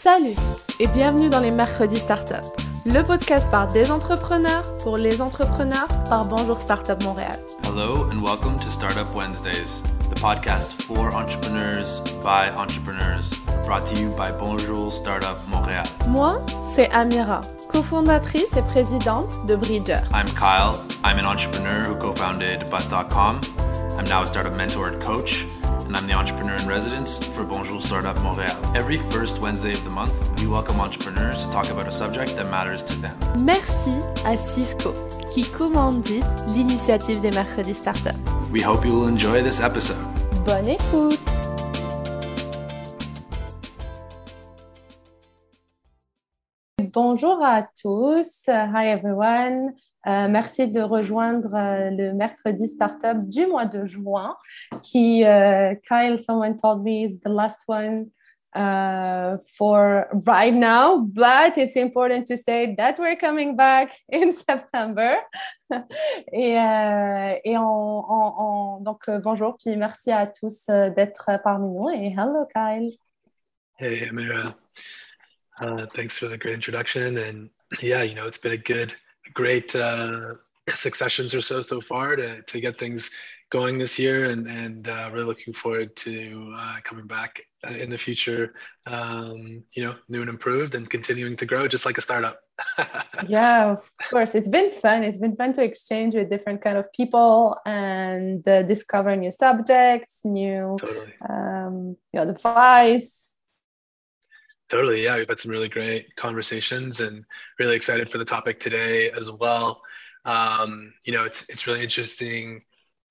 Salut et bienvenue dans les Mercredis Startup, le podcast par des entrepreneurs pour les entrepreneurs par Bonjour Startup Montréal. Hello and welcome to Startup Wednesdays, the podcast for entrepreneurs by entrepreneurs, brought to you by Bonjour Startup Montréal. Moi, c'est Amira, cofondatrice et présidente de Bridger. I'm Kyle. I'm an entrepreneur who co-founded Bus.com. I'm now a startup mentor and coach and I'm the entrepreneur in residence for Bonjour Startup Montréal. Every first Wednesday of the month, we welcome entrepreneurs to talk about a subject that matters to them. Merci à Cisco qui commandite l'initiative des mercredis startup. We hope you will enjoy this episode. Bonne écoute! Bonjour à tous. Hi everyone. Euh, merci de rejoindre euh, le mercredi startup du mois de juin, qui, uh, Kyle, someone told me is the last one uh, for right now, but it's important to say that we're coming back in September. et, euh, et on, on, donc, bonjour, puis merci à tous d'être parmi nous. Et hello, Kyle. Hey, Amira. Uh, thanks for the great introduction. And yeah, you know, it's been a good great uh, successions or so so far to, to get things going this year and, and uh, really looking forward to uh, coming back uh, in the future um, you know new and improved and continuing to grow just like a startup. Yeah of course. It's been fun. It's been fun to exchange with different kind of people and uh, discover new subjects new totally. um, you know advice Totally. Yeah. We've had some really great conversations and really excited for the topic today as well. Um, you know, it's, it's really interesting.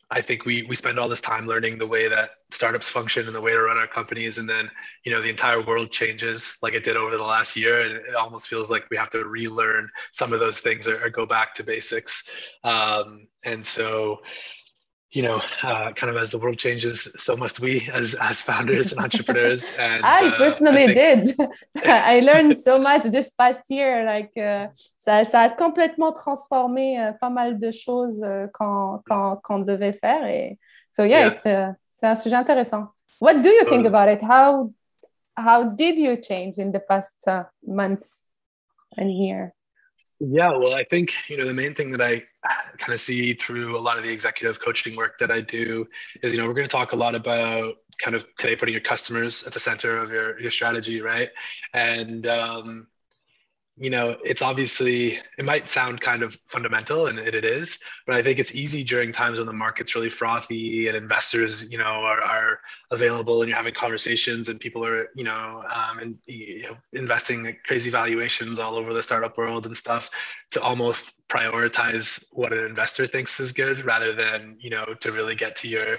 I think we, we spend all this time learning the way that startups function and the way to run our companies. And then, you know, the entire world changes like it did over the last year. And it almost feels like we have to relearn some of those things or, or go back to basics. Um, and so, you know, uh, kind of as the world changes, so must we as as founders and entrepreneurs. And I uh, personally I think... did. I learned so much this past year. Like, uh, ça, ça a complètement transformé uh, pas mal de choses uh, qu'on qu'on qu'on devait faire. Et so yeah, Yeah. it's uh, c'est un sujet intéressant. What do you think about it? How how did you change in the past uh, months and year? Yeah, well, I think you know the main thing that I kind of see through a lot of the executive coaching work that I do is you know we're going to talk a lot about kind of today putting your customers at the center of your your strategy, right? And um, you know it's obviously it might sound kind of fundamental and it, is but i think it's easy during times when the market's really frothy and investors you know are, are available and you're having conversations and people are you know um, and you know, investing crazy valuations all over the startup world and stuff to almost prioritize what an investor thinks is good rather than you know to really get to your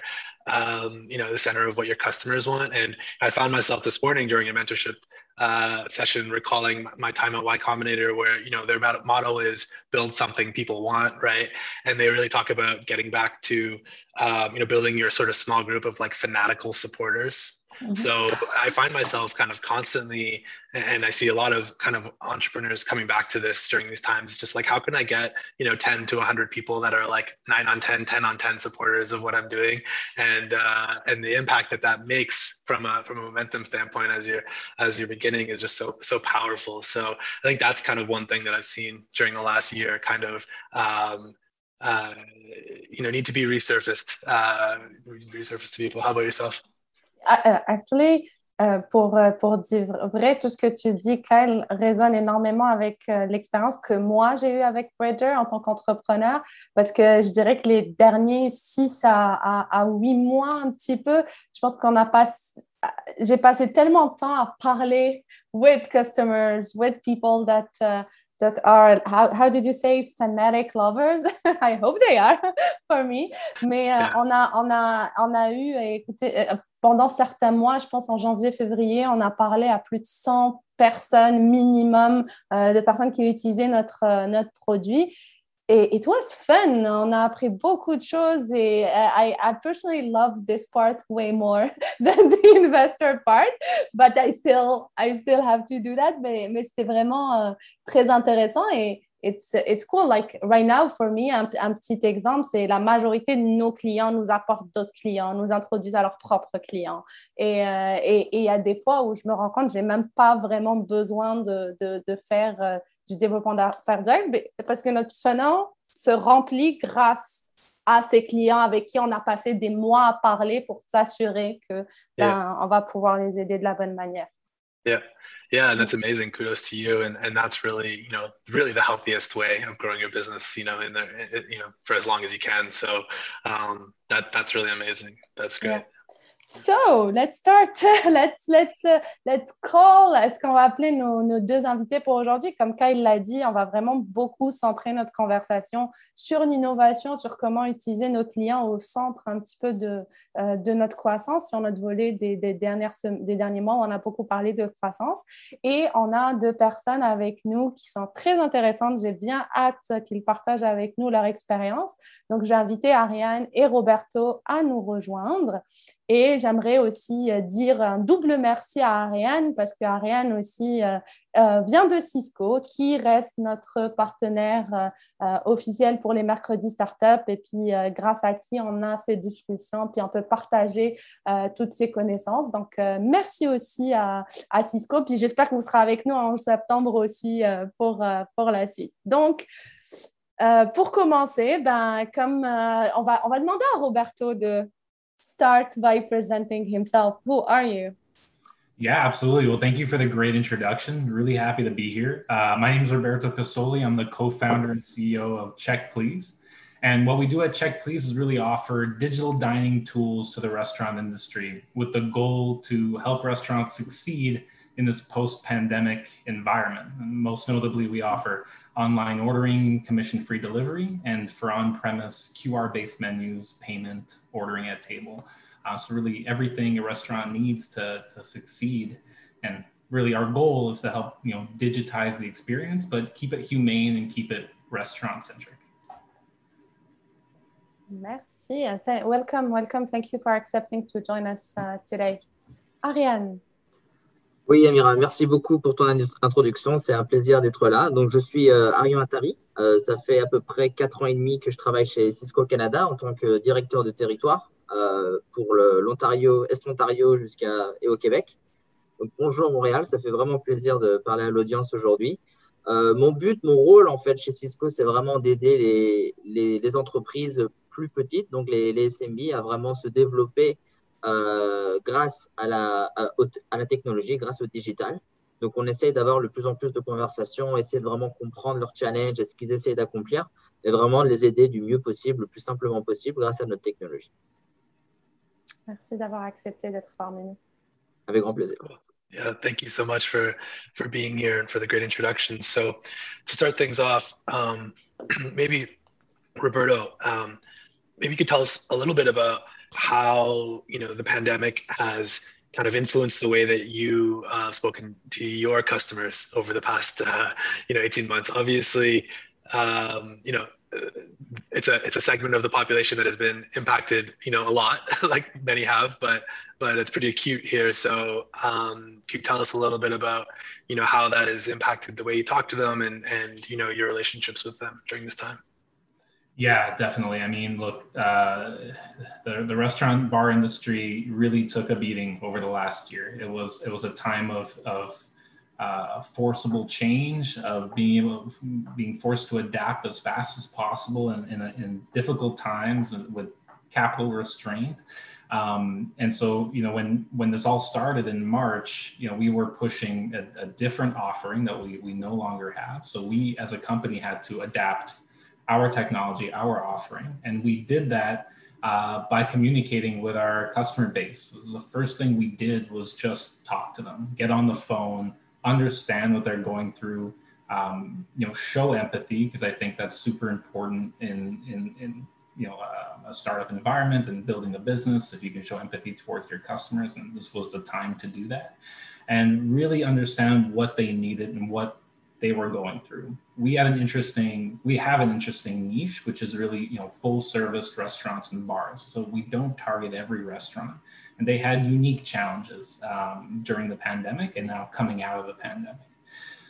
um, you know the center of what your customers want. And i found myself this morning during a mentorship uh, session recalling my time at y combinator where you know their motto is build something people want right? And they really talk about getting back to um, you know building your sort of small group of like fanatical supporters Mhm. so I find myself kind of constantly, and I see a lot of kind of entrepreneurs coming back to this during these times. Just like, how can I get, you know, 10 to 100 people that are like nine on 10, 10 on 10 supporters of what I'm doing, and uh, and the impact that that makes from a from a momentum standpoint as you're as you're beginning is just so so powerful. So I think that's kind of one thing that I've seen during the last year, kind of. Um, uh, you know, need to be resurfaced, uh, resurfaced to people. How about yourself? Uh, actually, euh, pour, euh, pour dire vrai, tout ce que tu dis, Kyle, résonne énormément avec euh, l'expérience que moi j'ai eue avec Bridger en tant qu'entrepreneur, parce que je dirais que les derniers six à, à, à huit mois, un petit peu, je pense qu'on a passé, j'ai passé tellement de temps à parler with customers, with people that. Uh, that are how, how did you say fanatic lovers? I hope they are for me mais euh, on a on a on a eu écoutez euh, pendant certains mois, je pense en janvier, février, on a parlé à plus de 100 personnes minimum euh, de personnes qui utilisaient notre, euh, notre produit. Et it was fun. On a appris beaucoup de choses et uh, I, I personally love this part way more than the investor part, but I still, I still have to do that. Mais, mais c'était vraiment euh, très intéressant et it's, it's cool. Like right now, for me, un, un petit exemple, c'est la majorité de nos clients nous apportent d'autres clients, nous introduisent à leurs propres clients. Et euh, il y a des fois où je me rends compte n'ai même pas vraiment besoin de, de, de faire euh, du développement d'affaires direct parce que notre funnel se remplit grâce à ces clients avec qui on a passé des mois à parler pour s'assurer que ben, on va pouvoir les aider de la bonne manière. Yeah, yeah, and that's amazing. Kudos to you, and and that's really you know really the healthiest way of growing your business. You know, in there, you know for as long as you can. So um, that that's really amazing. That's great. Yeah. So, let's start. let's, let's, uh, let's call. Est-ce qu'on va appeler nos, nos, deux invités pour aujourd'hui? Comme Kyle l'a dit, on va vraiment beaucoup centrer notre conversation sur l'innovation, sur comment utiliser nos clients au centre un petit peu de, euh, de notre croissance. Sur notre volet des, des, dernières, des derniers mois, on a beaucoup parlé de croissance. Et on a deux personnes avec nous qui sont très intéressantes. J'ai bien hâte qu'ils partagent avec nous leur expérience. Donc, j'ai invité Ariane et Roberto à nous rejoindre. Et j'aimerais aussi euh, dire un double merci à Ariane parce que Ariane aussi euh, euh, vient de Cisco, qui reste notre partenaire officiel pour les mercredis startup et puis grâce à qui on a ces discussions, puis on peut partager toutes ces connaissances. Donc, merci aussi à, Cisco. Puis j'espère que vous serez avec nous en septembre aussi pour, pour la suite. Donc, pour commencer, ben, comme on, va, on va demander à Roberto de start by presenting himself. Who are you? Yeah, absolutely. Well, thank you for the great introduction. Really happy to be here. Uh, my name is Roberto Casoli. I'm the co founder and CEO of Check Please. And what we do at Check Please is really offer digital dining tools to the restaurant industry with the goal to help restaurants succeed in this post pandemic environment. And most notably, we offer online ordering, commission free delivery, and for on premise QR based menus, payment, ordering at table. Uh, so, really, everything a restaurant needs to, to succeed. And really, our goal is to help you know digitize the experience, but keep it humane and keep it restaurant centric. Merci. Welcome, welcome. Thank you for accepting to join us uh, today. Ariane, Oui, Amira, merci beaucoup pour ton introduction. C'est un plaisir d'être là. Donc, je suis euh, Arion Attari. Euh, ça fait à peu près quatre ans et demi que je travaille chez Cisco Canada en tant que directeur de territoire euh, pour l'Ontario, Est-Ontario jusqu'à et au Québec. Donc, bonjour Montréal, ça fait vraiment plaisir de parler à l'audience aujourd'hui. mon but, mon rôle en fait chez Cisco, c'est vraiment d'aider les, entreprises plus petites, donc les SMB, à vraiment se développer euh, grâce à la, à, à, la technologie, grâce au digital. Donc, on essaye d'avoir de plus en plus de conversations, essayer de vraiment comprendre leurs challenges et ce qu'ils essayent d'accomplir, et vraiment de les aider du mieux possible, le plus simplement possible, grâce à notre technologie. Merci d'avoir accepté d'être parmi nous. Avec grand plaisir. Yeah, thank you so much for for being here and for the great introduction. So, to start things off, um, maybe Roberto, um, maybe you could tell us a little bit about how you know the pandemic has kind of influenced the way that you uh, have spoken to your customers over the past uh, you know 18 months. Obviously um, you know it's a it's a segment of the population that has been impacted you know a lot like many have but but it's pretty acute here. So um, can you tell us a little bit about you know how that has impacted the way you talk to them and and you know your relationships with them during this time yeah, definitely. I mean, look, uh, the the restaurant bar industry really took a beating over the last year. It was it was a time of of uh, forcible change, of being able being forced to adapt as fast as possible in in, a, in difficult times with capital restraint. Um, and so, you know, when when this all started in March, you know, we were pushing a, a different offering that we we no longer have. So we, as a company, had to adapt our technology, our offering. And we did that uh, by communicating with our customer base. The first thing we did was just talk to them, get on the phone, understand what they're going through, um, you know, show empathy because I think that's super important in in, in you know a, a startup environment and building a business. If you can show empathy towards your customers, and this was the time to do that, and really understand what they needed and what they were going through. We had an interesting, we have an interesting niche, which is really, you know, full service restaurants and bars. So we don't target every restaurant. And they had unique challenges um, during the pandemic and now coming out of the pandemic.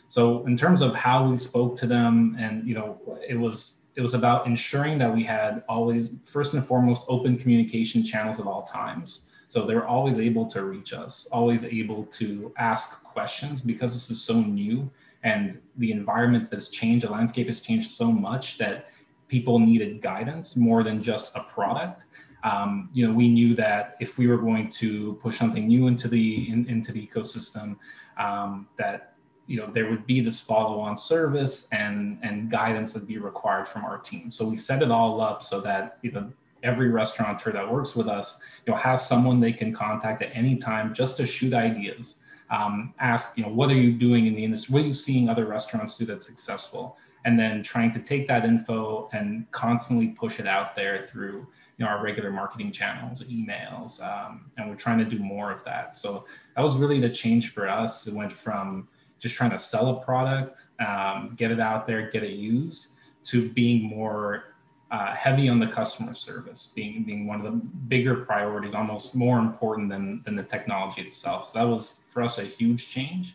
So in terms of how we spoke to them, and you know, it was it was about ensuring that we had always first and foremost open communication channels at all times. So they're always able to reach us, always able to ask questions because this is so new and the environment has changed, the landscape has changed so much that people needed guidance more than just a product. Um, you know, we knew that if we were going to push something new into the in, into the ecosystem, um, that you know there would be this follow-on service and and guidance that be required from our team. So we set it all up so that you know every restaurateur that works with us, you know, has someone they can contact at any time just to shoot ideas. Um, ask, you know, what are you doing in the industry? What are you seeing other restaurants do that's successful? And then trying to take that info and constantly push it out there through you know our regular marketing channels, emails, um, and we're trying to do more of that. So that was really the change for us. It went from just trying to sell a product, um, get it out there, get it used, to being more uh, heavy on the customer service, being being one of the bigger priorities, almost more important than than the technology itself. So that was for us a huge change.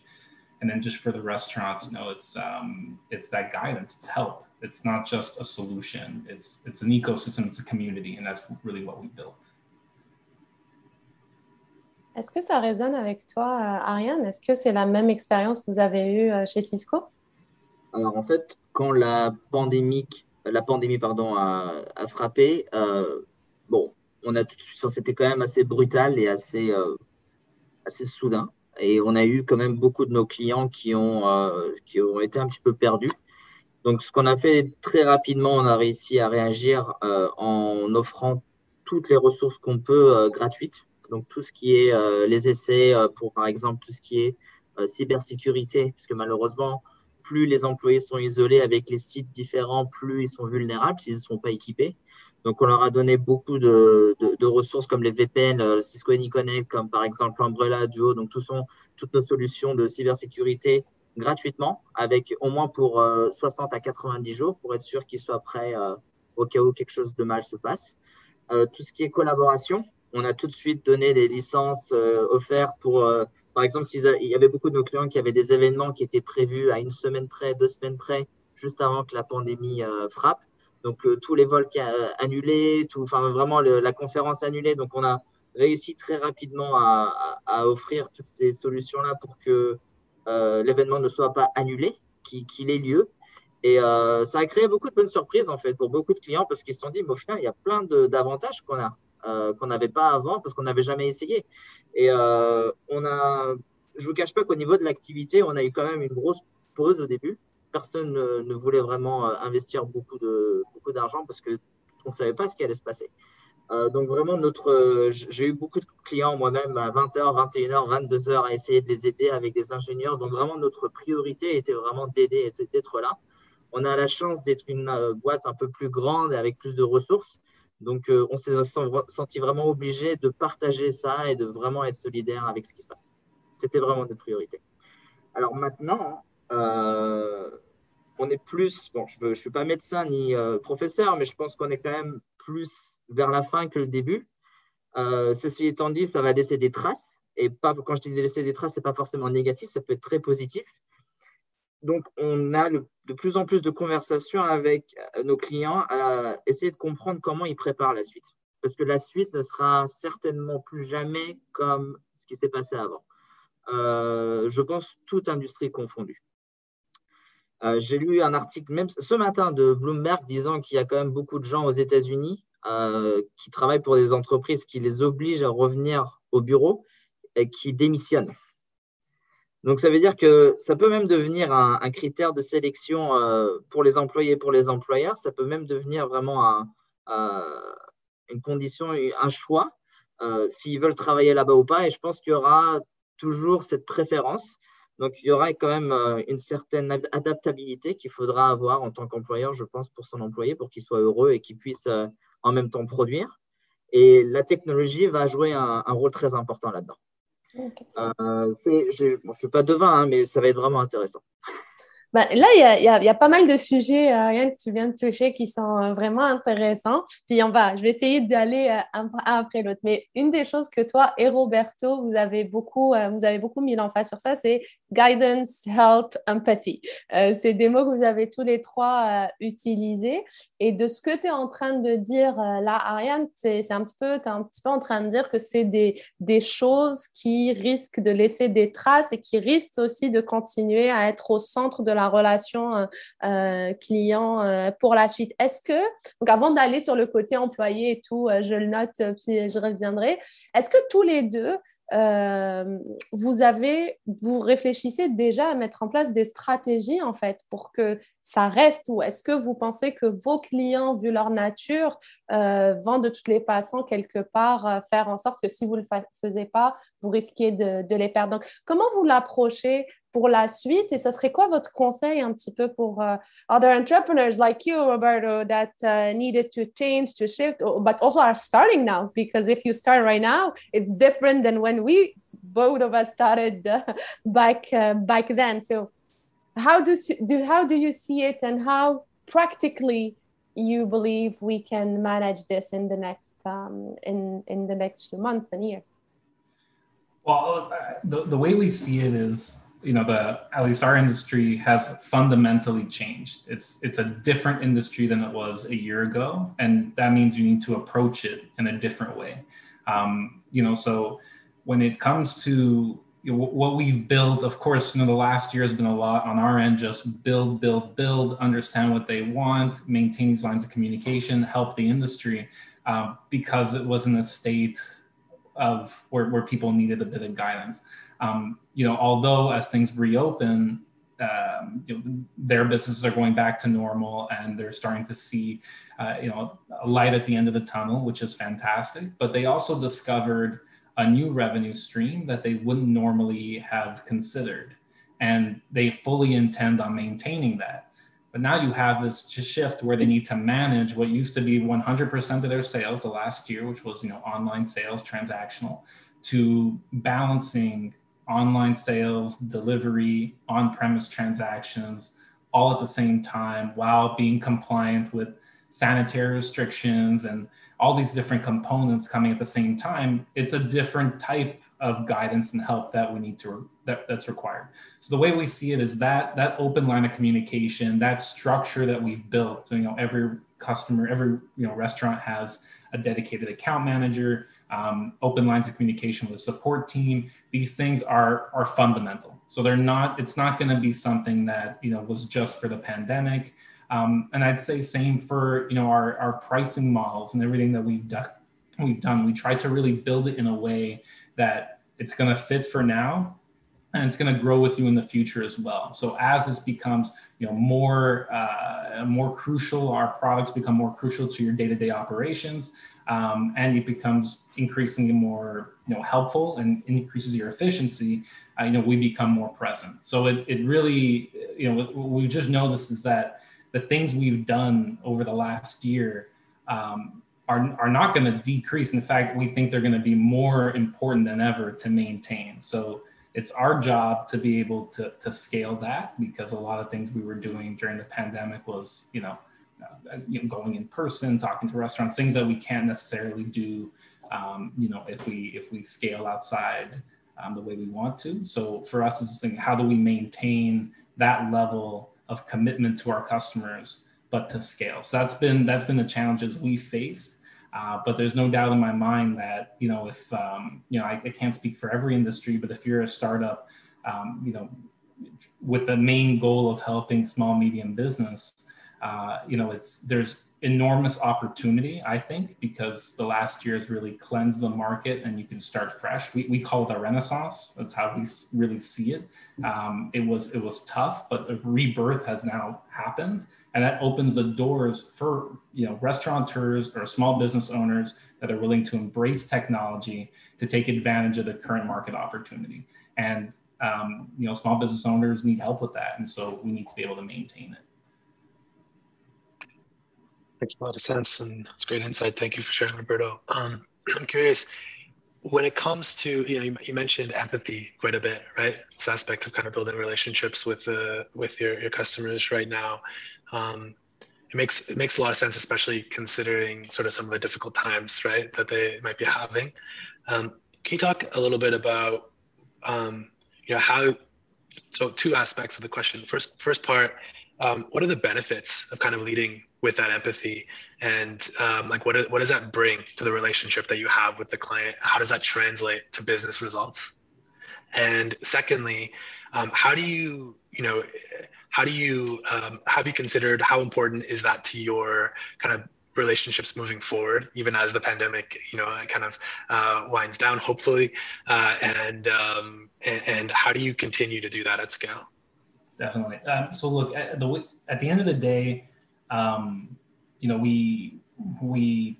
And then just for the restaurants, you know, it's um, it's that guidance, it's help. It's not just a solution. It's it's an ecosystem, it's a community, and that's really what we built. Est-ce que ça résonne avec toi, Ariane Est-ce que c'est la même expérience que vous avez eue euh, chez Cisco Alors en fait, quand la pandémie, la pandémie pardon, a, frappé, euh, bon, on a tout de suite, c'était quand même assez brutal et assez, euh, assez soudain. Et on a eu quand même beaucoup de nos clients qui ont, qui ont été un petit peu perdus. Donc, ce qu'on a fait très rapidement, on a réussi à réagir en offrant toutes les ressources qu'on peut gratuites donc tout ce qui est euh, les essais euh, pour, par exemple, tout ce qui est euh, cybersécurité, puisque malheureusement, plus les employés sont isolés avec les sites différents, plus ils sont vulnérables s'ils ne sont pas équipés. Donc, on leur a donné beaucoup de, ressources comme les VPN, Cisco AnyConnect, comme par exemple Umbrella, Duo. Donc, tout sont, toutes nos solutions de cybersécurité gratuitement, avec au moins pour 60 à 90 jours pour être sûr qu'ils soient prêts au cas où quelque chose de mal se passe. tout ce qui est collaboration, on a tout de suite donné des licences euh, offertes pour, euh, par exemple, il y avait beaucoup de nos clients qui avaient des événements qui étaient prévus à une semaine près, deux semaines près, juste avant que la pandémie euh, frappe. Donc, tous les vols annulés, tout, enfin, vraiment la conférence annulée. Donc, on a réussi très rapidement à, offrir toutes ces solutions-là pour que l'événement ne soit pas annulé, qu'il ait lieu. Et ça a créé beaucoup de bonnes surprises, en fait, pour beaucoup de clients parce qu'ils se sont dit, au final, il y a plein d'avantages qu'on a. Euh, qu'on n'avait pas avant parce qu'on n'avait jamais essayé. Et euh, on a, je vous cache pas qu'au niveau de l'activité, on a eu quand même une grosse pause au début. Personne ne, voulait vraiment euh, investir beaucoup de beaucoup d'argent parce que on savait pas ce qui allait se passer. donc vraiment, notre, j'ai eu beaucoup de clients moi-même à 20h, 21h, 22h à essayer de les aider avec des ingénieurs. Donc vraiment, notre priorité était vraiment d'aider d'être là. On a la chance d'être une boîte un peu plus grande avec plus de ressources. Donc, euh, on s'est senti vraiment obligé de partager ça et de vraiment être solidaire avec ce qui se passe. C'était vraiment notre priorité. Alors maintenant, euh, on est plus, bon, je ne suis pas médecin ni euh, professeur, mais je pense qu'on est quand même plus vers la fin que le début. ceci étant dit, ça va laisser des traces. Et pas, quand je dis laisser des traces, ce n'est pas forcément négatif, ça peut être très positif donc, on a de plus en plus de conversations avec euh, nos clients à essayer de comprendre comment ils préparent la suite. Parce que la suite ne sera certainement plus jamais comme ce qui s'est passé avant. Euh, je pense toute industrie confondue. Euh, j'ai lu un article, même ce matin, de Bloomberg disant qu'il y a quand même beaucoup de gens aux États-Unis qui travaillent pour des entreprises qui les obligent à revenir au bureau et qui démissionnent. Donc, ça veut dire que ça peut même devenir un, critère de sélection euh, pour les employés pour les employeurs. Ça peut même devenir vraiment une condition, un choix, euh, s'ils veulent travailler là-bas ou pas. Et je pense qu'il y aura toujours cette préférence. Donc, il y aura quand même euh, une certaine adaptabilité qu'il faudra avoir en tant qu'employeur, je pense, pour son employé, pour qu'il soit heureux et qu'il puisse en même temps produire. Et la technologie va jouer un rôle très important là-dedans. Euh, je ne suis pas devin, hein, mais ça va être vraiment intéressant. Ben, là, il y, a, y, a, pas mal de sujets, euh, que tu viens de toucher qui sont euh, vraiment intéressants. Puis on va, je vais essayer d'aller euh, un, après l'autre. Mais une des choses que toi et Roberto, vous avez beaucoup, vous avez beaucoup mis l'emphase sur ça, c'est guidance, help, empathy. Euh, c'est des mots que vous avez tous les trois utilisés. Et de ce que tu es en train de dire là, Ariane, c'est peu, tu es un petit peu en train de dire que c'est des, des choses qui risquent de laisser des traces et qui risquent aussi de continuer à être au centre de la relation client pour la suite. Est-ce que, donc avant d'aller sur le côté employé et tout, je le note, puis je reviendrai, est-ce que tous les deux, euh, vous avez, vous réfléchissez déjà à mettre en place des stratégies en fait pour que ça reste ou est-ce que vous pensez que vos clients, vu leur nature, euh, vont de toutes les façons quelque part euh, faire en sorte que si vous ne le faisiez pas, vous risquiez de, de les perdre. Donc, comment vous l'approchez pour la suite? Et ça serait quoi votre conseil un petit peu pour uh, other entrepreneurs like you Roberto that uh, needed to change to shift? But also are starting now because if you start right now it's different than when we both of us started uh, back uh, back then. So how do, do how do you see it and how practically you believe we can manage this in the next um, in in the next few months and years? Well uh, the, the way we see it is you know the at least our industry has fundamentally changed. It's it's a different industry than it was a year ago and that means you need to approach it in a different way. Um, you know so when it comes to you know, what we've built of course you know the last year has been a lot on our end just build build build understand what they want maintain these lines of communication help the industry um, because it was in a state of where, where people needed a bit of guidance um, you know, although as things reopen, um, you know, their businesses are going back to normal and they're starting to see, uh, you know, a light at the end of the tunnel, which is fantastic. But they also discovered a new revenue stream that they wouldn't normally have considered, and they fully intend on maintaining that. But now you have this shift where they need to manage what used to be 100% of their sales the last year, which was you know online sales, transactional, to balancing online sales, delivery, on premise transactions, all at the same time while being compliant with sanitary restrictions and all these different components coming at the same time, it's a different type of guidance and help that we need to that, that's required. So the way we see it is that that open line of communication, that structure that we've built. So, you know, every customer, every you know restaurant has a dedicated account manager, um, open lines of communication with a support team. These things are are fundamental. So they're not. It's not going to be something that you know was just for the pandemic. Um, and I'd say same for you know our our pricing models and everything that we've done. We've done. We try to really build it in a way that it's going to fit for now, and it's going to grow with you in the future as well. So as this becomes you know more uh, more crucial, our products become more crucial to your day to day operations um, and it becomes increasingly more you know helpful and increases your efficiency uh, you know we become more present. So it, it really you know we just noticed is that the things we've done over the last year um, are, are not going to decrease. In fact we think they're going to be more important than ever to maintain. So it's our job to be able to, to scale that because a lot of things we were doing during the pandemic was you know uh, you know, going in person, talking to restaurants, things that we can't necessarily do, um, you know, if we if we scale outside um, the way we want to. So for us, it's like, how do we maintain that level of commitment to our customers, but to scale? So that's been that's been the challenges we faced. Uh, but there's no doubt in my mind that you know if um, you know I, I, can't speak for every industry, but if you're a startup, um, you know, with the main goal of helping small medium business, uh, you know, it's there's enormous opportunity, I think, because the last year has really cleansed the market and you can start fresh. We, we call it a renaissance. That's how we really see it. Um, it was it was tough, but the rebirth has now happened, and that opens the doors for you know restaurateurs or small business owners that are willing to embrace technology to take advantage of the current market opportunity. And um, you know, small business owners need help with that, and so we need to be able to maintain it. Makes a lot of sense, and it's great insight. Thank you for sharing, Roberto. Um, I'm curious, when it comes to you know you, you, mentioned empathy quite a bit, right? This aspect of kind of building relationships with the with your your customers right now. Um, it makes it makes a lot of sense, especially considering sort of some of the difficult times, right, that they might be having. Um, can you talk a little bit about um, you know how so two aspects of the question. First, first part, um, what are the benefits of kind of leading with that empathy, and um, like what what does that bring to the relationship that you have with the client? How does that translate to business results? And secondly, um, how do you you know how do you um, have you considered how important is that to your kind of relationships moving forward, even as the pandemic, you know, kind of uh, winds down, hopefully, uh, and, um, and, and how do you continue to do that at scale? Definitely. Um, so look, at the at the end of the day, um, you know, we we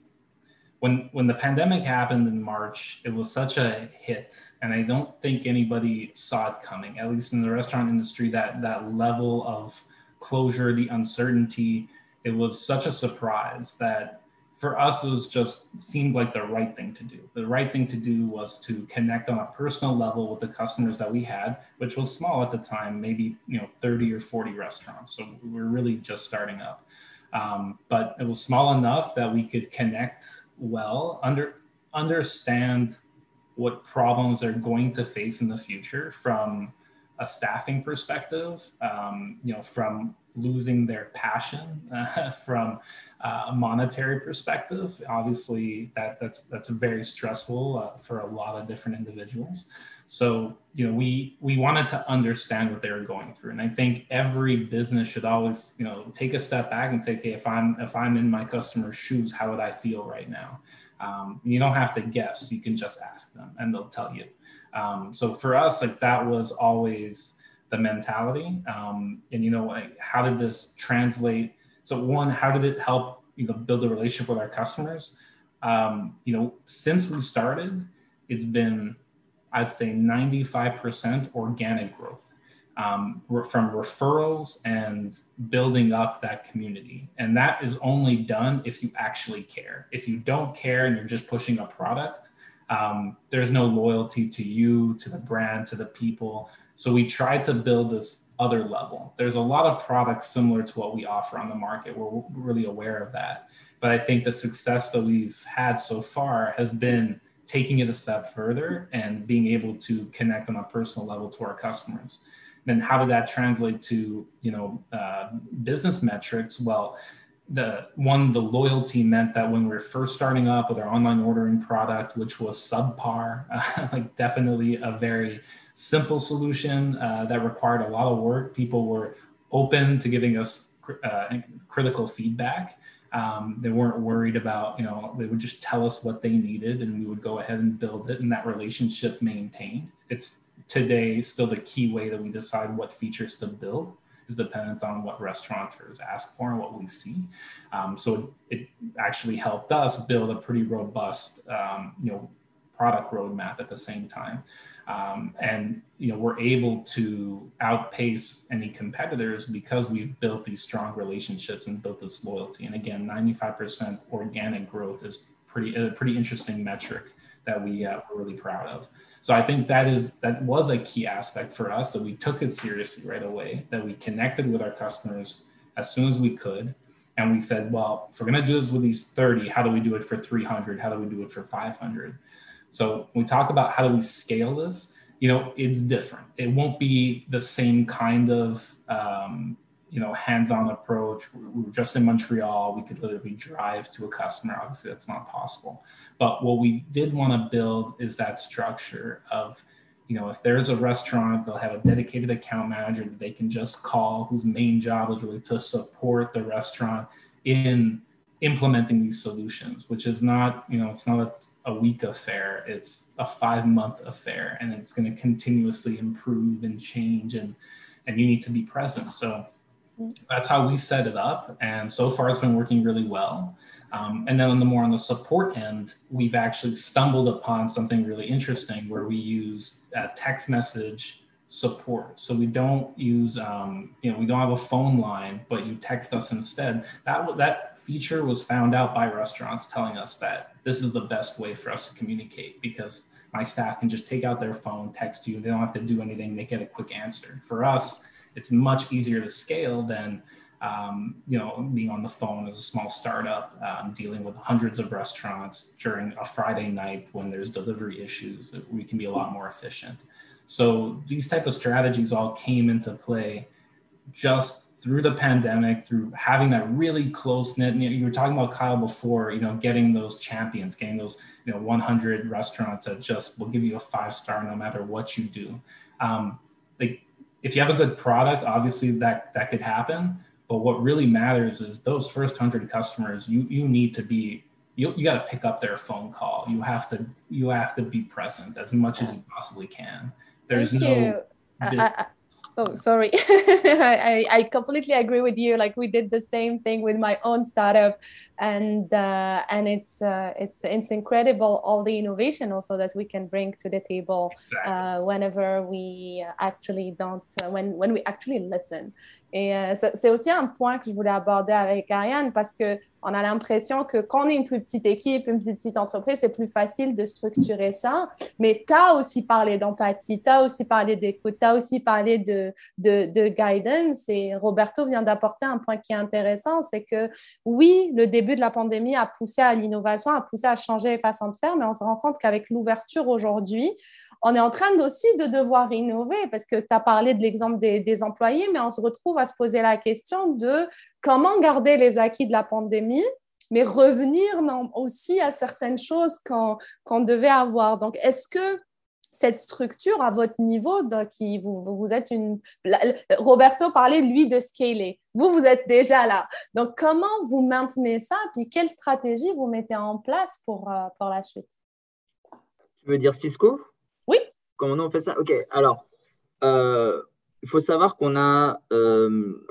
when when the pandemic happened in March, it was such a hit, and I don't think anybody saw it coming. At least in the restaurant industry, that that level of closure, the uncertainty, it was such a surprise that for us it was just seemed like the right thing to do. The right thing to do was to connect on a personal level with the customers that we had which was small at the time maybe you know 30 or 40 restaurants. So we were really just starting up. Um, but it was small enough that we could connect well under understand what problems are going to face in the future from a staffing perspective um, you know from losing their passion uh, from uh, a monetary perspective. Obviously, that that's that's very stressful uh, for a lot of different individuals. So you know, we we wanted to understand what they were going through, and I think every business should always you know take a step back and say, okay, if I'm if I'm in my customer's shoes, how would I feel right now? Um, you don't have to guess; you can just ask them, and they'll tell you. Um, so for us, like that was always the mentality. Um, and you know like how did this translate? So one how did it help you know build a relationship with our customers? Um, you know since we started it's been i'd say 95% organic growth um, from referrals and building up that community. And that is only done if you actually care. If you don't care and you're just pushing a product um, there's no loyalty to you to the brand to the people so we tried to build this other level. There's a lot of products similar to what we offer on the market. We're really aware of that. But I think the success that we've had so far has been taking it a step further and being able to connect on a personal level to our customers. Then how did that translate to you know uh, business metrics? Well, the one the loyalty meant that when we were first starting up with our online ordering product, which was subpar, uh, like definitely a very simple solution uh, that required a lot of work. People were open to giving us uh, critical feedback. Um, they weren't worried about, you know, they would just tell us what they needed and we would go ahead and build it and that relationship maintained. It's today still the key way that we decide what features to build is dependent on what restaurateurs ask for and what we see. Um, so it actually helped us build a pretty robust, um, you know, product roadmap at the same time. Um, and you know we're able to outpace any competitors because we've built these strong relationships and built this loyalty. And again, 95% organic growth is pretty a pretty interesting metric that we uh, we're really proud of. So I think that is that was a key aspect for us that we took it seriously right away. That we connected with our customers as soon as we could, and we said, well, if we're going to do this with these 30, how do we do it for 300? How do we do it for 500? So we talk about how do we scale this, you know, it's different. It won't be the same kind of um, you know hands-on approach. We were just in Montreal. We could literally drive to a customer. Obviously, that's not possible. But what we did want to build is that structure of you know, if there's a restaurant, they'll have a dedicated account manager that they can just call, whose main job is really to support the restaurant in implementing these solutions, which is not, you know, it's not a a week affair. It's a five month affair, and it's going to continuously improve and change, and and you need to be present. So that's how we set it up, and so far it's been working really well. Um, and then on the more on the support end, we've actually stumbled upon something really interesting where we use text message support. So we don't use, um, you know, we don't have a phone line, but you text us instead. That that feature was found out by restaurants telling us that this is the best way for us to communicate because my staff can just take out their phone, text you. They don't have to do anything. They get a quick answer. For us, it's much easier to scale than um, you know being on the phone as a small startup, um, dealing with hundreds of restaurants during a Friday night when there's delivery issues. We can be a lot more efficient. So these type of strategies all came into play just through the pandemic, through having that really close knit. You, know, you were talking about Kyle before, you know, getting those champions, getting those, you know, 100 restaurants that just will give you a five star no matter what you do. Um, like if you have a good product, obviously that that could happen. But what really matters is those first hundred customers. You you need to be you, you got to pick up their phone call. You have to you have to be present as much as you possibly can. There's Thank no. Oh, sorry. I, I completely agree with you. Like we did the same thing with my own startup, and uh, and it's uh, it's it's incredible all the innovation also that we can bring to the table uh, whenever we actually don't uh, when when we actually listen. Et euh, c'est aussi un point que je voulais aborder avec Ariane parce que on a l'impression que quand on est une plus petite équipe, une plus petite entreprise, c'est plus facile de structurer ça. Mais tu as aussi parlé d'empathie, tu as aussi parlé d'écoute, tu as aussi parlé de, de, guidance. Et Roberto vient d'apporter un point qui est intéressant, c'est que oui, le début de la pandémie a poussé à l'innovation, a poussé à changer les façons de faire, mais on se rend compte qu'avec l'ouverture aujourd'hui, on est en train aussi de devoir innover parce que tu as parlé de l'exemple des, employés, mais on se retrouve à se poser la question de comment garder les acquis de la pandémie, mais revenir aussi à certaines choses qu'on devait avoir. Donc, est-ce que cette structure à votre niveau, qui vous, vous êtes une. Roberto parlait, lui, de scaler. Vous, vous êtes déjà là. Donc, comment vous maintenez ça? Puis, quelle stratégie vous mettez en place pour, euh, pour la suite? Tu veux dire Cisco? Oui. Comment on fait ça? Ok, alors, euh, il faut savoir qu'on a, euh,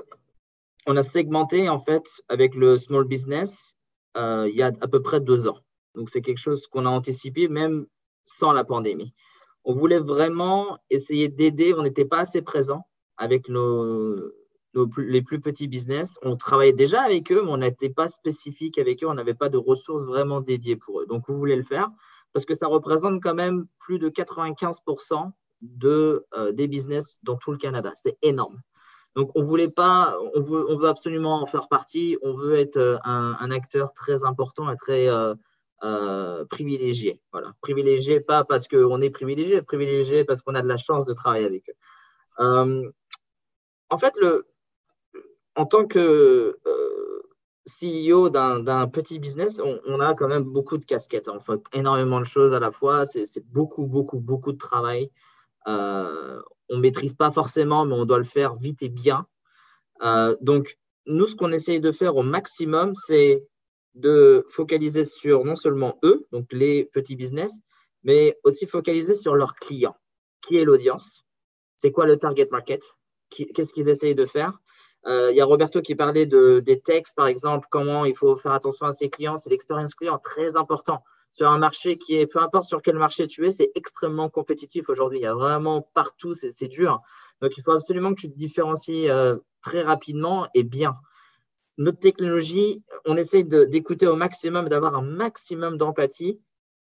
on a segmenté en fait avec le small business euh, il y a à peu près deux ans. Donc, c'est quelque chose qu'on a anticipé même sans la pandémie. On voulait vraiment essayer d'aider, on n'était pas assez présent avec nos, les plus petits business. On travaillait déjà avec eux, mais on n'était pas spécifique avec eux, on n'avait pas de ressources vraiment dédiées pour eux. Donc, on voulait le faire parce que ça représente quand même plus de 95% de, euh, des business dans tout le Canada. C'est énorme. Donc, on voulait pas, on veut, absolument en faire partie. On veut être euh, un, acteur très important et très euh, privilégié. Voilà, privilégié pas parce qu'on est privilégié, privilégié parce qu'on a de la chance de travailler avec eux. en fait, le, en tant que CEO d'un petit business, on, a quand même beaucoup de casquettes. On fait énormément de choses à la fois. C'est beaucoup, beaucoup, beaucoup de travail. Euh, on maîtrise pas forcément, mais on doit le faire vite et bien. Euh, donc, nous, ce qu'on essaye de faire au maximum, c'est de focaliser sur non seulement eux, donc les petits business, mais aussi focaliser sur leurs clients. Qui est l'audience? C'est quoi le target market? Qu'est-ce qu'ils essayent de faire? Euh, il y a Roberto qui parlait de, des textes, par exemple, comment il faut faire attention à ses clients. C'est l'expérience client très important. Sur un marché qui est, peu importe sur quel marché tu es, c'est extrêmement compétitif aujourd'hui. Il y a vraiment partout, c'est dur. Donc, il faut absolument que tu te différencies euh, très rapidement et bien. Notre technologie, on essaie d'écouter au maximum, d'avoir un maximum d'empathie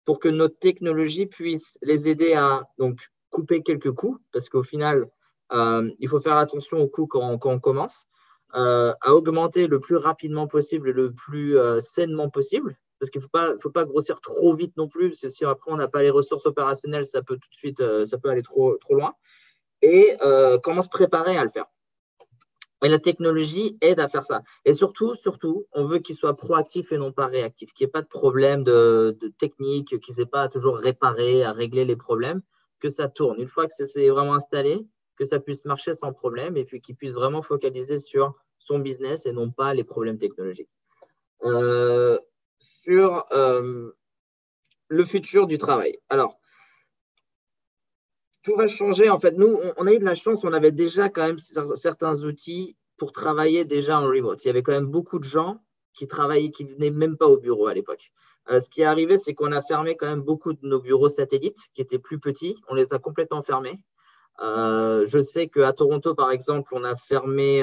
pour que notre technologie puisse les aider à donc, couper quelques coûts, parce qu'au final, euh, il faut faire attention aux coûts quand, on commence, euh, à augmenter le plus rapidement possible et le plus sainement possible, parce qu'il ne faut pas, faut pas grossir trop vite non plus, parce que si après on n'a pas les ressources opérationnelles, ça peut tout de suite, ça peut aller trop, trop loin. Et comment se préparer à le faire? Et la technologie aide à faire ça. Et surtout, surtout, on veut qu'il soit proactif et non pas réactif, qu'il n'y ait pas de problème de, de technique, qu'il n'ait pas à toujours réparer, à régler les problèmes, que ça tourne. Une fois que c'est vraiment installé, que ça puisse marcher sans problème et puis qu'il puisse vraiment focaliser sur son business et non pas les problèmes technologiques. Euh, sur euh, le futur du travail. Alors, tout va changer. En fait, nous, on a eu de la chance, on avait déjà quand même certains outils pour travailler déjà en remote. Il y avait quand même beaucoup de gens qui travaillaient, qui ne venaient même pas au bureau à l'époque. Euh, ce qui est arrivé, c'est qu'on a fermé quand même beaucoup de nos bureaux satellites qui étaient plus petits. On les a complètement fermés. Euh, je sais qu'à Toronto, par exemple, on a fermé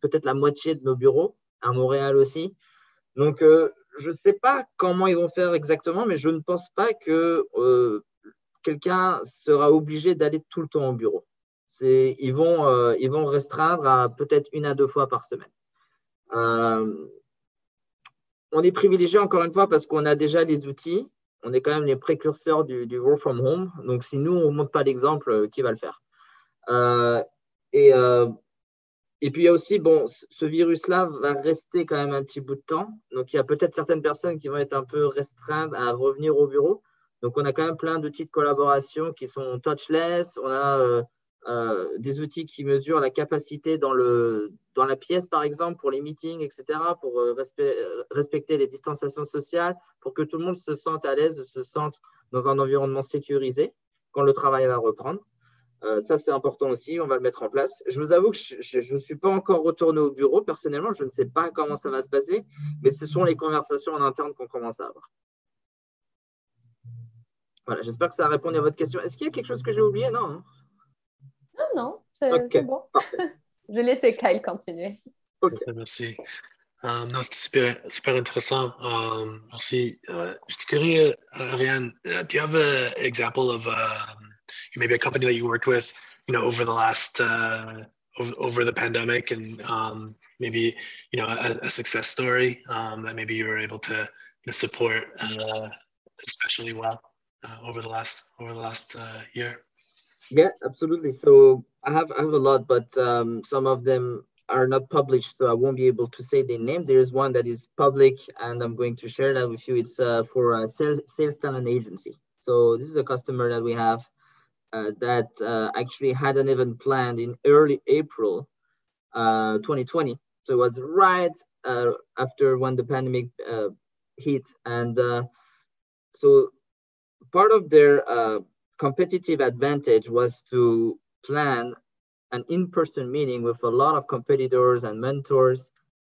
peut-être la moitié de nos bureaux, à Montréal aussi. Donc, je ne sais pas comment ils vont faire exactement, mais je ne pense pas que quelqu'un sera obligé d'aller tout le temps au bureau. Ils vont, ils vont restreindre à peut-être une à deux fois par semaine. on est privilégié encore une fois parce qu'on a déjà les outils on est quand même les précurseurs du, work from home. Donc, si nous, on ne montre pas l'exemple, qui va le faire? Et puis, il y a aussi, bon, ce virus-là va rester quand même un petit bout de temps. Donc, il y a peut-être certaines personnes qui vont être un peu restreintes à revenir au bureau. Donc, on a quand même plein d'outils de collaboration qui sont touchless. On a euh, euh, des outils qui mesurent la capacité dans, le, dans la pièce, par exemple, pour les meetings, etc., pour euh, respecter les distanciations sociales, pour que tout le monde se sente à l'aise, se sente dans un environnement sécurisé quand le travail va reprendre. Euh, ça, c'est important aussi. On va le mettre en place. Je vous avoue que je ne suis pas encore retourné au bureau. Personnellement, je ne sais pas comment ça va se passer, mais ce sont les conversations en interne qu'on commence à avoir. Voilà, j'espère que ça a répondu à votre question. Est-ce qu'il y a quelque chose que j'ai oublié? Non. Hein? Non, non, c'est bon. je vais laisser Kyle continuer. Ok, Merci. Um, non, c'était super, super intéressant. Um, merci. Uh, je te curieux, Ariane, uh, do you have an example of um, maybe a company that you worked with, you know, over the last uh, over, over the pandemic, and um, maybe you know a, a success story um, that maybe you were able to you know, support uh, especially well uh, over the last over the last uh, year. Yeah, absolutely. So I have I have a lot, but um, some of them are not published, so I won't be able to say the name. There is one that is public, and I'm going to share that with you. It's uh, for a sales, sales talent agency. So this is a customer that we have uh, Uh, that uh, actually had an event planned in early April 2020. Uh, so it was right uh, after when the pandemic uh, hit. And so part of their competitive advantage was to plan an in-person meeting with a lot of competitors and mentors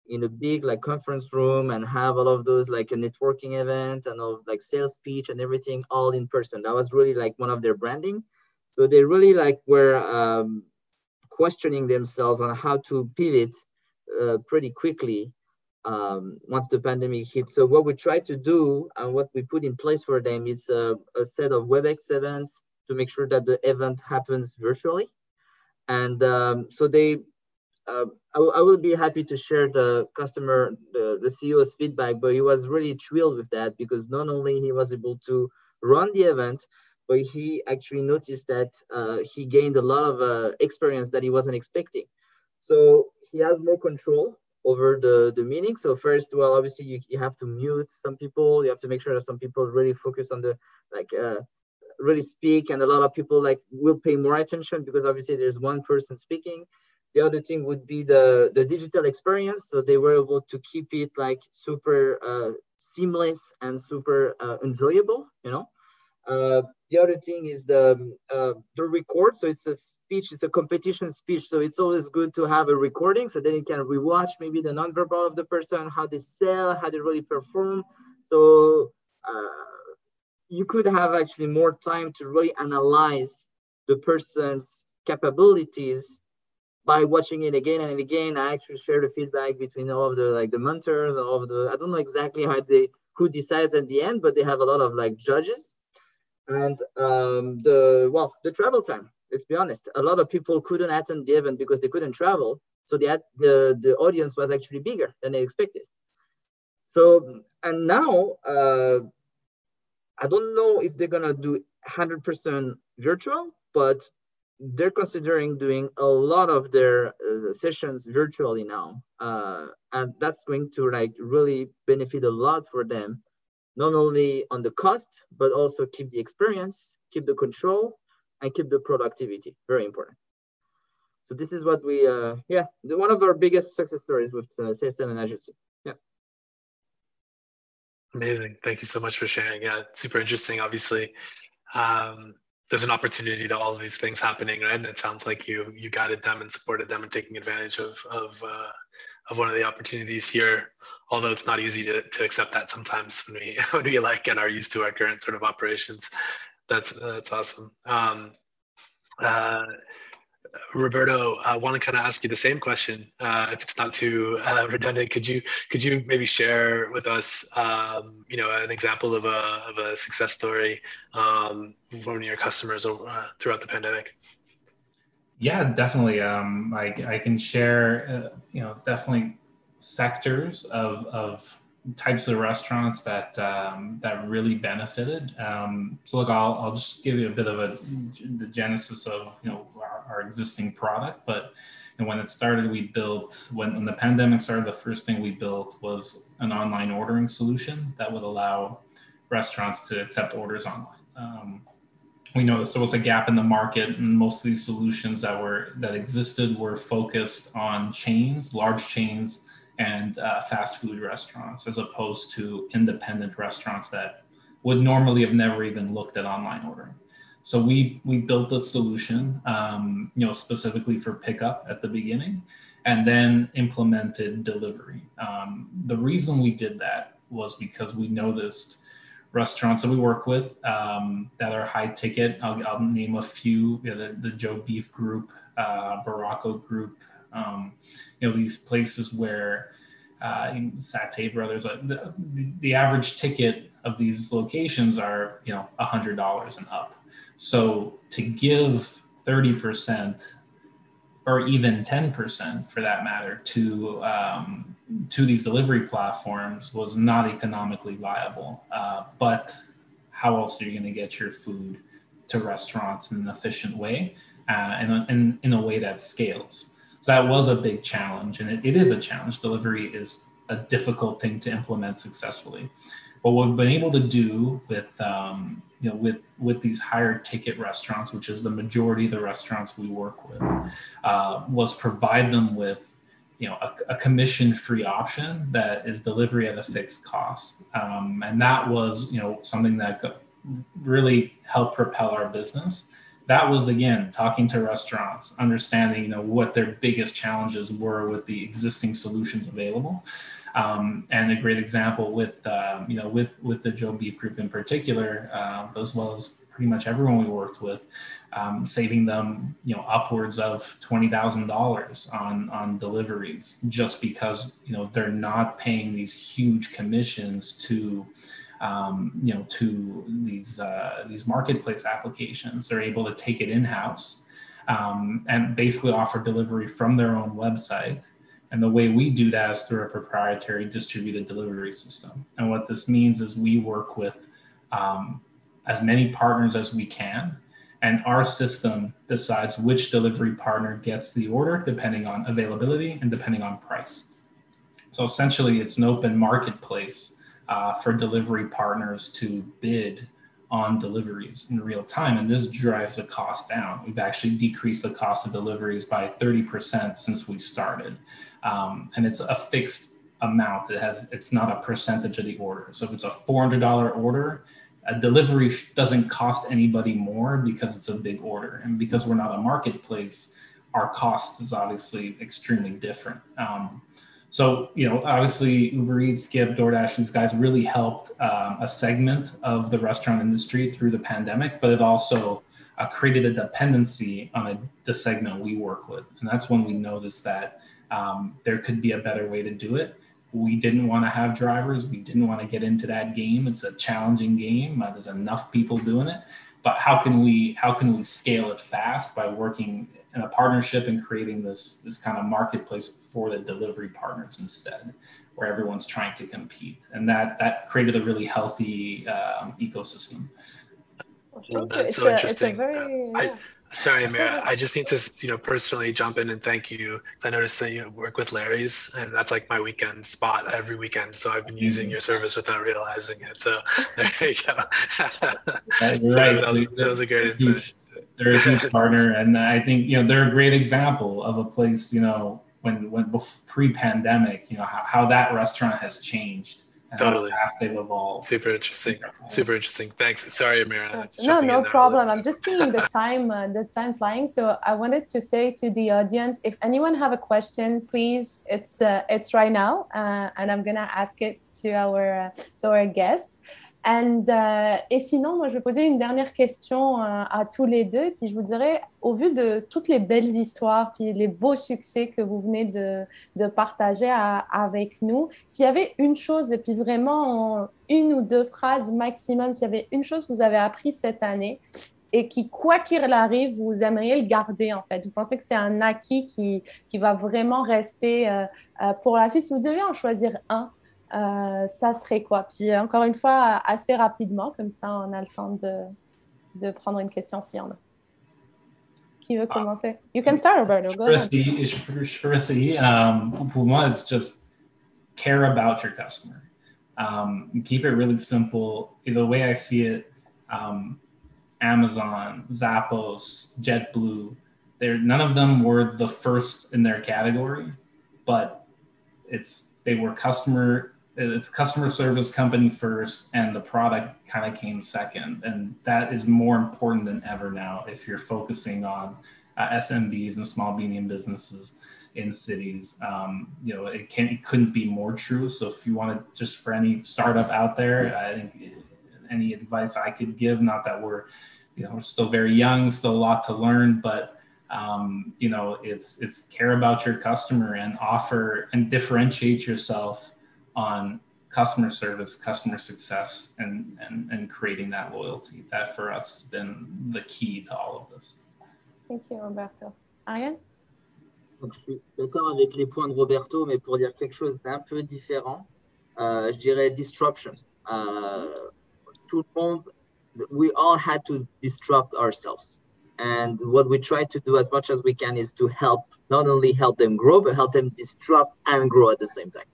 in a big like conference room and have all of those like a networking event and all like sales speech and everything all in person that was really like one of their branding so they really like were um, questioning themselves on how to pivot uh, pretty quickly um, once the pandemic hit. So what we try to do and what we put in place for them is a, a set of WebEx events to make sure that the event happens virtually. And um, so they, uh, I, I will be happy to share the customer, the, the CEO's feedback, but he was really thrilled with that because not only he was able to run the event, but he actually noticed that uh, he gained a lot of uh, experience that he wasn't expecting. So he has more control over the, the meeting. So first, well, obviously you, you have to mute some people. You have to make sure that some people really focus on the, like, uh, really speak. And a lot of people like will pay more attention because obviously there's one person speaking. The other thing would be the, the digital experience. So they were able to keep it like super uh, seamless and super uh, enjoyable, you know? Uh, the other thing is the uh, the record. So it's a speech, it's a competition speech. So it's always good to have a recording so then you can rewatch maybe the nonverbal of the person, how they sell, how they really perform. So uh, you could have actually more time to really analyze the person's capabilities by watching it again and again. I actually share the feedback between all of the like the mentors, all of the I don't know exactly how they who decides at the end, but they have a lot of like judges and um, the well the travel time let's be honest. A lot of people couldn't attend the event because they couldn't travel. So the, the, the audience was actually bigger than they expected. So and now uh, i don't know if they're gonna do 100% virtual but they're considering doing a lot of their uh, sessions virtually now. Uh, and that's going to like really benefit a lot for them not only on the cost, but also keep the experience, keep the control, and keep the productivity. Very important. So this is what we, uh, yeah, one of our biggest success stories with uh, and agency. Yeah. Amazing. Thank you so much for sharing. Yeah, super interesting. Obviously, um, there's an opportunity to all of these things happening, right? And it sounds like you you guided them and supported them and taking advantage of of uh, of one of the opportunities here. Although it's not easy to, to accept that sometimes when we when we like and are used to our current sort of operations. That's that's awesome. Um, uh, Roberto, I want to kind of ask you the same question. Uh, if it's not too uh, redundant, could you could you maybe share with us, um, you know, an example of a of a success story um, from your customers over, uh, throughout the pandemic? Yeah, definitely. Um, I, I can share, uh, you know, definitely sectors of, of types of restaurants that um, that really benefited. Um, so look, I'll, I'll just give you a bit of a the genesis of you know our, our existing product. But and when it started, we built when, when the pandemic started, the first thing we built was an online ordering solution that would allow restaurants to accept orders online. Um, we noticed there was a gap in the market, and most of these solutions that were that existed were focused on chains, large chains and uh, fast food restaurants as opposed to independent restaurants that would normally have never even looked at online ordering. So we we built a solution, um, you know, specifically for pickup at the beginning, and then implemented delivery. Um, the reason we did that was because we noticed restaurants that we work with um, that are high ticket. I'll, I'll name a few: you know, the, the Joe Beef Group, uh, Group, um, you know these places where uh, Satay Brothers, the, the average ticket of these locations are you know a hundred dollars and up. So to give thirty percent or even 10% for that matter to um, to these delivery platforms was not economically viable uh, but how else are you going to get your food to restaurants in an efficient way uh, and, and in a way that scales so that was a big challenge, and it, it is a challenge. Delivery is a difficult thing to implement successfully. But what we've been able to do with um, you know with with these higher ticket restaurants, which is the majority of the restaurants we work with, uh, was provide them with you know a, a commission free option that is delivery at a fixed cost, um, and that was you know something that really helped propel our business. That was again talking to restaurants understanding you know what their biggest challenges were with the existing solutions available. Um, and a great example with um, you know with with the joe beef group in particular uh, as well as pretty much everyone we worked with um, saving them you know upwards of $20000 on on deliveries just because you know they're not paying these huge commissions to um, you know, to these uh, these marketplace applications. They're able to take it in house um, and basically offer delivery from their own website. And the way we do that is through a proprietary distributed delivery system. And what this means is we work with um, as many partners as we can. And our system decides which delivery partner gets the order depending on availability and depending on price. So essentially, it's an open marketplace uh, for delivery partners to bid on deliveries in real time. And this drives the cost down. We've actually decreased the cost of deliveries by 30% since we started. Um, and it's a fixed amount. It has, it's not a percentage of the order. So if it's a $400 order, a delivery doesn't cost anybody more because it's a big order. And because we're not a marketplace, our cost is obviously extremely different. Um, so, you know, obviously Uber Eats, Skip, DoorDash, these guys really helped um, a segment of the restaurant industry through the pandemic, but it also uh, created a dependency on a, the segment we work with. And that's when we noticed that um, there could be a better way to do it. We didn't want to have drivers. We didn't want to get into that game. It's a challenging game. Uh, there's enough people doing it, but how can we how can we scale it fast by working in a partnership and creating this this kind of marketplace for the delivery partners instead, where everyone's trying to compete, and that that created a really healthy um, ecosystem. Well, that's it's so a, interesting. Very, yeah. I, sorry, Amira, I just need to you know personally jump in and thank you. I noticed that you work with Larry's, and that's like my weekend spot every weekend. So I've been using mm-hmm. your service without realizing it. So there you go. right. that, was, that was a great insight they're a huge partner, and I think you know they're a great example of a place you know when when pre-pandemic, you know how, how that restaurant has changed. Totally. they've evolved. Super interesting. Super interesting. Thanks. Sorry, Amira. No, no problem. I'm just seeing the time, uh, the time flying. So I wanted to say to the audience, if anyone have a question, please, it's uh, it's right now, uh, and I'm gonna ask it to our uh, to our guests. And, euh, et sinon, moi, je vais poser une dernière question euh, à tous les deux. Puis je vous dirais, au vu de toutes les belles histoires, puis les beaux succès que vous venez de, de partager avec nous, s'il y avait une chose, et puis vraiment une ou deux phrases maximum, s'il y avait une chose que vous avez appris cette année et qui, quoi qu'il arrive, vous aimeriez le garder en fait. Vous pensez que c'est un acquis qui, qui va vraiment rester euh, pour la suite. Si vous deviez en choisir un, ça serait quoi? Puis encore une fois, assez rapidement, comme ça on a le temps de, de prendre une question s'il y en a. Qui veut ah. commencer? You can start, Roberto. Go ahead. Firstly, um, pour moi, it's just care about your customer. Um, keep it really simple. The way I see it, um, Amazon, Zappos, JetBlue, they're none of them were the first in their category, but it's they were customer it's customer service company first and the product kind of came second. And that is more important than ever now if you're focusing on uh, smbs and small medium businesses in cities. Um, you know it can it couldn't be more true. So if you want to just for any startup out there i think any advice i could give not that we're you know we're still very young still a lot to learn but um, you know it's it's care about your customer and offer and differentiate yourself on customer service, customer success, and, and, and creating that loyalty. That for us has been the key to all of this. Thank you, Roberto. Ariane? Donc, je suis d'accord avec les points de Roberto, mais pour dire quelque chose d'un peu différent, euh, je dirais disruption. Euh, tout le monde, we all had to disrupt ourselves. And what we try to do as much as we can is to help, not only help them grow, but help them disrupt and grow at the same time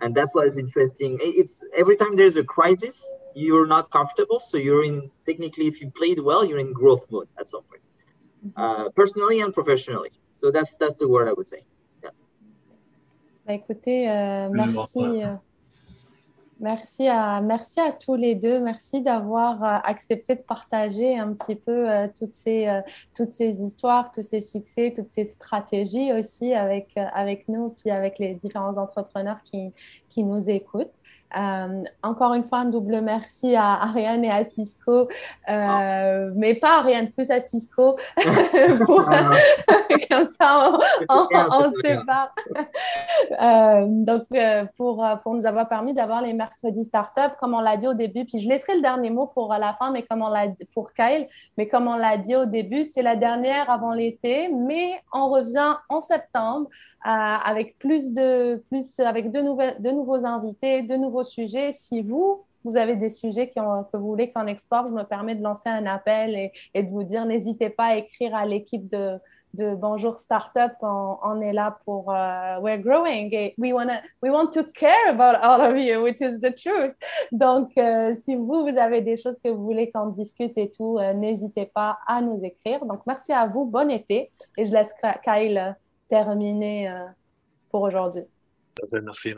and that's what is interesting. It's every time there's a crisis you're not comfortable so you're in technically if you played well you're in growth mode at some point. Mm-hmm. uh, personally and professionally. So that's that's the word i would say. Yeah. bah, écoutez euh, merci euh, Merci à, tous les deux. Merci d'avoir euh, accepté de partager un petit peu euh, toutes, ces, euh, toutes ces histoires, tous ces succès, toutes ces stratégies aussi avec, avec nous, puis avec les différents entrepreneurs qui, qui nous écoutent. Euh, encore une fois, un double merci à Ariane et à Cisco, euh, mais pas Ariane, plus à Cisco, pour, comme ça on, se sépare. Euh, donc, pour, pour nous avoir permis d'avoir les mercredis startup, comme on l'a dit au début, puis je laisserai le dernier mot pour la fin, mais comme on l'a pour Kyle, mais comme on l'a dit au début, c'est la dernière avant l'été, mais on revient en septembre avec plus de plus avec de nouvelles de nouveaux invités, de nouveaux sujets. Si vous vous avez des sujets qui ont, que vous voulez qu'on exporte, je me permets de lancer un appel et, de vous dire n'hésitez pas à écrire à l'équipe de, Bonjour Startup. On, est là pour uh, we're growing. We wanna we want to care about all of you, which is the truth. Donc, euh, si vous vous avez des choses que vous voulez qu'on discute et tout, euh, n'hésitez pas à nous écrire. Donc, merci à vous. Bon été et je laisse Kyle terminer euh, pour aujourd'hui. Merci,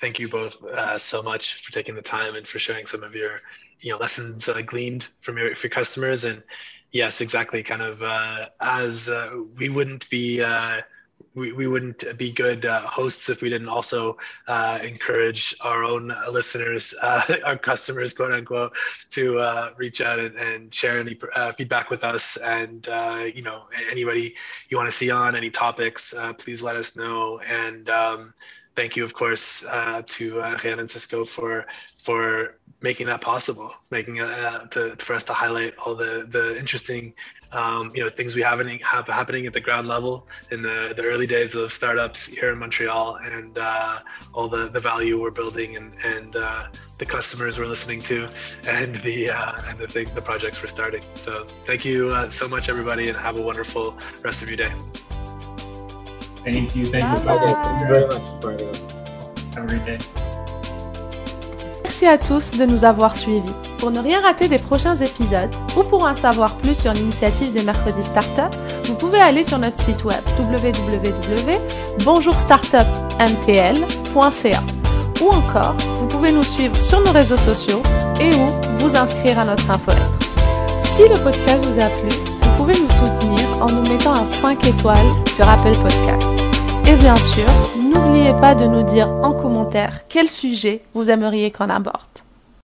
Thank you both uh, so much for taking the time and for sharing some of your, you know, lessons uh, gleaned from your, your customers. And yes, exactly. Kind of uh, as uh, we wouldn't be uh, we, we wouldn't be good uh, hosts if we didn't also uh, encourage our own listeners, uh, our customers, quote unquote, to uh, reach out and, and share any uh, feedback with us. And, uh, you know, anybody you want to see on any topics, please let us know. And um, thank you, of course, to uh, and Cisco for for making that possible, making uh, to, for us to highlight all the the interesting um, you know things we have, in, have happening at the ground level in the, the early days of startups here in Montreal, and uh, all the the value we're building and and uh, the customers we're listening to, and the uh, and the thing, the projects we're starting. So thank you uh, so much, everybody, and have a wonderful rest of your day. Thank you. Thank you. Thank you very much. Have a great day. Merci à tous de nous avoir suivis. Pour ne rien rater des prochains épisodes ou pour en savoir plus sur l'initiative des mercredis startup, vous pouvez aller sur notre site web www.bonjourstartupmtl.ca ou encore vous pouvez nous suivre sur nos réseaux sociaux et ou vous inscrire à notre infolettre. Si le podcast vous a plu, vous pouvez nous soutenir en nous mettant un 5 étoiles sur Apple Podcast. Et bien sûr, n'oubliez pas de nous dire en commentaire quel sujet vous aimeriez qu'on aborde.